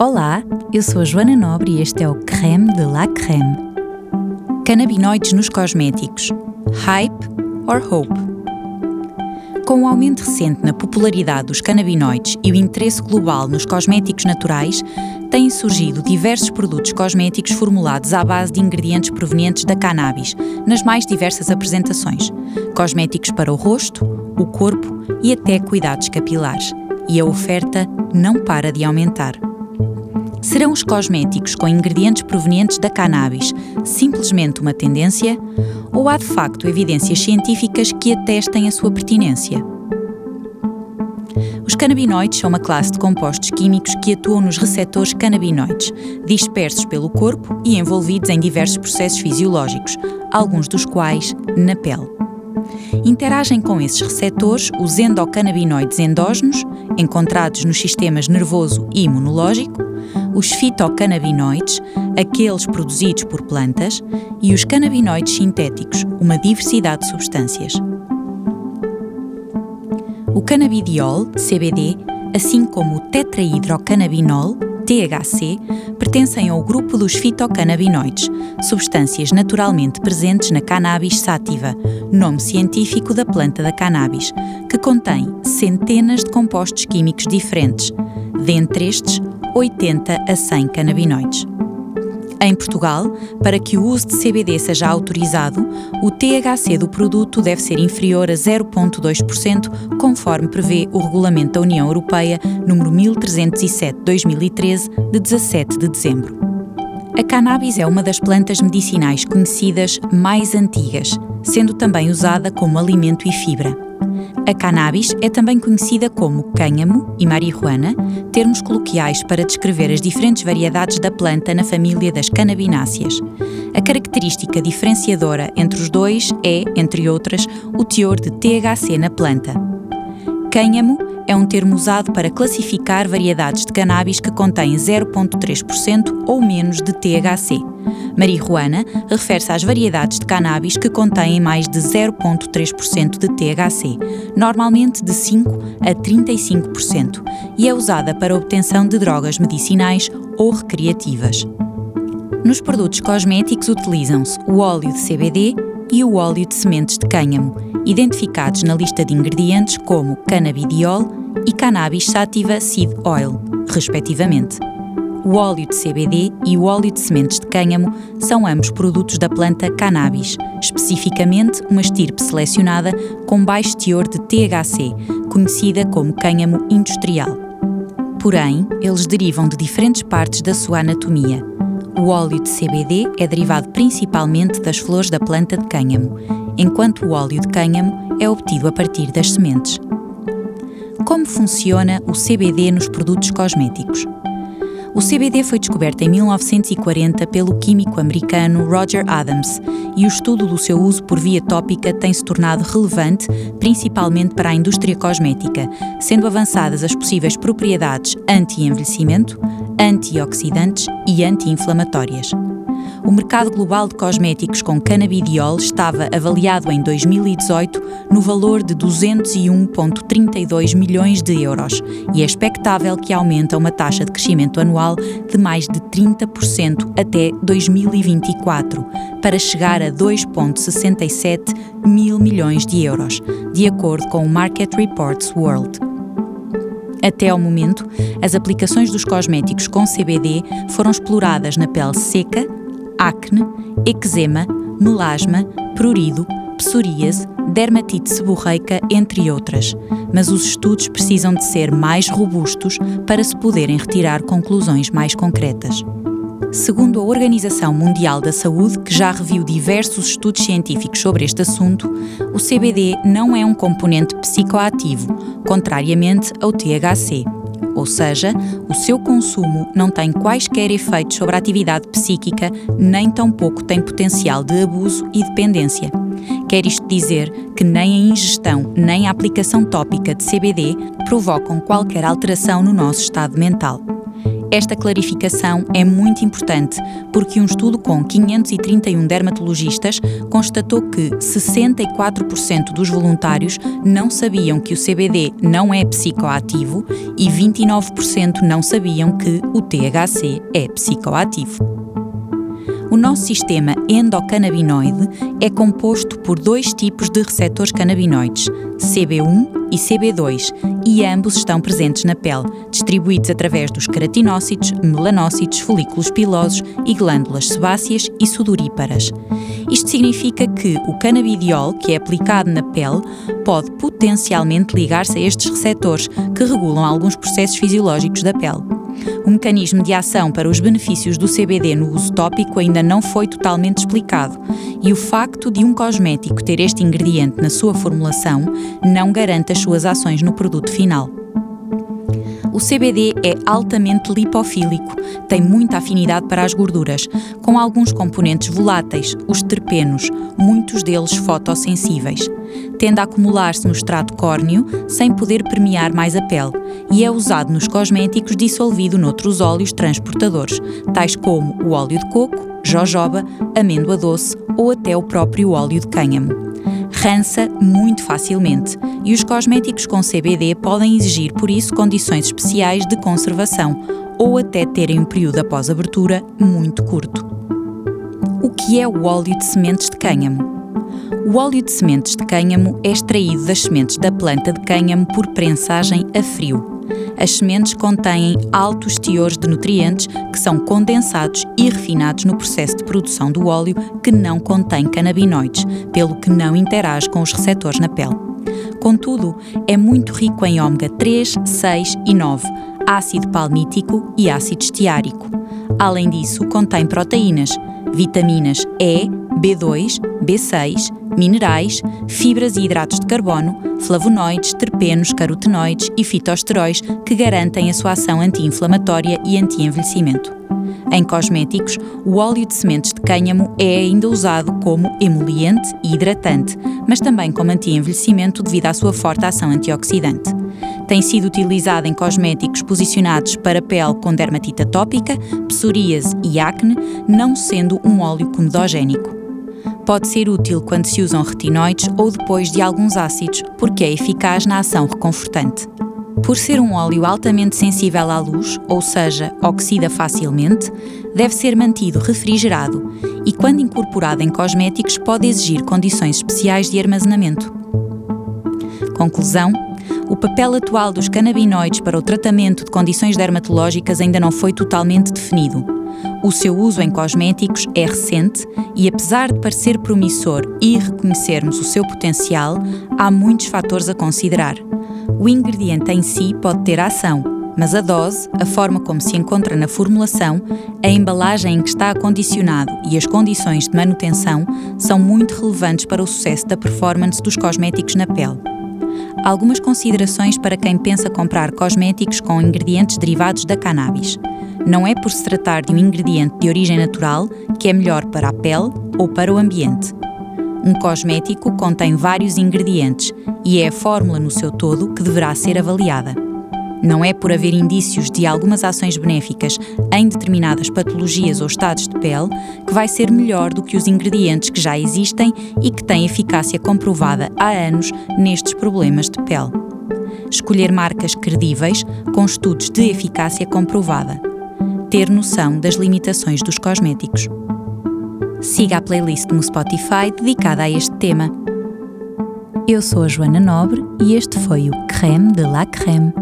Olá, eu sou a Joana Nobre e este é o Creme de la Creme. Canabinoides nos cosméticos. Hype or Hope? Com o aumento recente na popularidade dos canabinoides e o interesse global nos cosméticos naturais, têm surgido diversos produtos cosméticos formulados à base de ingredientes provenientes da cannabis, nas mais diversas apresentações: cosméticos para o rosto, o corpo e até cuidados capilares. E a oferta não para de aumentar. Serão os cosméticos com ingredientes provenientes da cannabis simplesmente uma tendência? Ou há de facto evidências científicas que atestem a sua pertinência? Os canabinoides são uma classe de compostos químicos que atuam nos receptores canabinoides, dispersos pelo corpo e envolvidos em diversos processos fisiológicos, alguns dos quais na pele. Interagem com esses receptores os endocannabinoides endógenos, encontrados nos sistemas nervoso e imunológico, os fitocannabinoides, aqueles produzidos por plantas, e os canabinoides sintéticos, uma diversidade de substâncias. O canabidiol, CBD, assim como o tetrahidrocannabinol, THC, pertencem ao grupo dos fitocannabinoides, substâncias naturalmente presentes na cannabis sativa, nome científico da planta da cannabis, que contém centenas de compostos químicos diferentes, dentre estes 80 a 100 canabinoides. Em Portugal, para que o uso de CBD seja autorizado, o THC do produto deve ser inferior a 0,2%, conforme prevê o Regulamento da União Europeia número 1307-2013, de 17 de dezembro. A cannabis é uma das plantas medicinais conhecidas mais antigas, sendo também usada como alimento e fibra. A cannabis é também conhecida como cânhamo e marihuana, termos coloquiais para descrever as diferentes variedades da planta na família das cannabináceas. A característica diferenciadora entre os dois é, entre outras, o teor de THC na planta. Cânhamo é um termo usado para classificar variedades de cannabis que contêm 0,3% ou menos de THC. Marihuana refere-se às variedades de cannabis que contêm mais de 0,3% de THC, normalmente de 5 a 35%, e é usada para obtenção de drogas medicinais ou recreativas. Nos produtos cosméticos utilizam-se o óleo de CBD e o óleo de sementes de cânhamo, identificados na lista de ingredientes como cannabidiol e cannabis sativa seed oil, respectivamente. O óleo de CBD e o óleo de sementes de cânhamo são ambos produtos da planta cannabis, especificamente uma estirpe selecionada com baixo teor de THC, conhecida como cânhamo industrial. Porém, eles derivam de diferentes partes da sua anatomia. O óleo de CBD é derivado principalmente das flores da planta de cânhamo, enquanto o óleo de cânhamo é obtido a partir das sementes. Como funciona o CBD nos produtos cosméticos? O CBD foi descoberto em 1940 pelo químico americano Roger Adams e o estudo do seu uso por via tópica tem se tornado relevante, principalmente para a indústria cosmética, sendo avançadas as possíveis propriedades anti-envelhecimento, antioxidantes e anti-inflamatórias o mercado global de cosméticos com canabidiol estava avaliado em 2018 no valor de 201,32 milhões de euros e é expectável que aumente a uma taxa de crescimento anual de mais de 30% até 2024, para chegar a 2,67 mil milhões de euros, de acordo com o Market Reports World. Até ao momento, as aplicações dos cosméticos com CBD foram exploradas na pele seca, acne, eczema, melasma, prurido, psoríase, dermatite seborreica, entre outras. Mas os estudos precisam de ser mais robustos para se poderem retirar conclusões mais concretas. Segundo a Organização Mundial da Saúde, que já reviu diversos estudos científicos sobre este assunto, o CBD não é um componente psicoativo, contrariamente ao THC ou seja, o seu consumo não tem quaisquer efeitos sobre a atividade psíquica, nem tampouco tem potencial de abuso e dependência. Quer isto dizer que nem a ingestão nem a aplicação tópica de CBD provocam qualquer alteração no nosso estado mental. Esta clarificação é muito importante porque um estudo com 531 dermatologistas constatou que 64% dos voluntários não sabiam que o CBD não é psicoativo e 29% não sabiam que o THC é psicoativo. O nosso sistema endocannabinoide é composto por dois tipos de receptores canabinoides, CB1 e CB2, e ambos estão presentes na pele, distribuídos através dos queratinócitos, melanócitos, folículos pilosos e glândulas sebáceas e sudoríparas. Isto significa que o canabidiol, que é aplicado na pele, pode potencialmente ligar-se a estes receptores, que regulam alguns processos fisiológicos da pele. O mecanismo de ação para os benefícios do CBD no uso tópico ainda não foi totalmente explicado, e o facto de um cosmético ter este ingrediente na sua formulação não garante as suas ações no produto final. O CBD é altamente lipofílico, tem muita afinidade para as gorduras, com alguns componentes voláteis, os terpenos, muitos deles fotossensíveis. Tende a acumular-se no extrato córneo sem poder permear mais a pele e é usado nos cosméticos dissolvido noutros óleos transportadores, tais como o óleo de coco, jojoba, amêndoa doce ou até o próprio óleo de cânhamo rança muito facilmente e os cosméticos com CBD podem exigir, por isso, condições especiais de conservação ou até terem um período após abertura muito curto. O que é o óleo de sementes de cânhamo? O óleo de sementes de cânhamo é extraído das sementes da planta de cânhamo por prensagem a frio as sementes contêm altos teores de nutrientes que são condensados e refinados no processo de produção do óleo que não contém canabinoides, pelo que não interage com os receptores na pele. Contudo, é muito rico em ômega 3, 6 e 9, ácido palmítico e ácido esteárico. Além disso, contém proteínas, vitaminas E, B2, B6, minerais, fibras e hidratos de carbono, flavonoides, terpenos, carotenoides e fitosteróis que garantem a sua ação anti-inflamatória e anti-envelhecimento. Em cosméticos, o óleo de sementes de cânhamo é ainda usado como emoliente e hidratante, mas também como anti-envelhecimento devido à sua forte ação antioxidante. Tem sido utilizado em cosméticos posicionados para pele com dermatite atópica, psoríase e acne, não sendo um óleo comedogénico. Pode ser útil quando se usam retinoides ou depois de alguns ácidos, porque é eficaz na ação reconfortante. Por ser um óleo altamente sensível à luz, ou seja, oxida facilmente, deve ser mantido refrigerado e, quando incorporado em cosméticos, pode exigir condições especiais de armazenamento. Conclusão: o papel atual dos canabinoides para o tratamento de condições dermatológicas ainda não foi totalmente definido o seu uso em cosméticos é recente e, apesar de parecer promissor e reconhecermos o seu potencial, há muitos fatores a considerar. O ingrediente em si pode ter ação, mas a dose, a forma como se encontra na formulação, a embalagem em que está acondicionado e as condições de manutenção são muito relevantes para o sucesso da performance dos cosméticos na pele. Algumas considerações para quem pensa comprar cosméticos com ingredientes derivados da cannabis. Não é por se tratar de um ingrediente de origem natural que é melhor para a pele ou para o ambiente. Um cosmético contém vários ingredientes e é a fórmula no seu todo que deverá ser avaliada. Não é por haver indícios de algumas ações benéficas em determinadas patologias ou estados de pele que vai ser melhor do que os ingredientes que já existem e que têm eficácia comprovada há anos nestes problemas de pele. Escolher marcas credíveis com estudos de eficácia comprovada ter noção das limitações dos cosméticos. Siga a playlist no Spotify dedicada a este tema. Eu sou a Joana Nobre e este foi o Creme de la Creme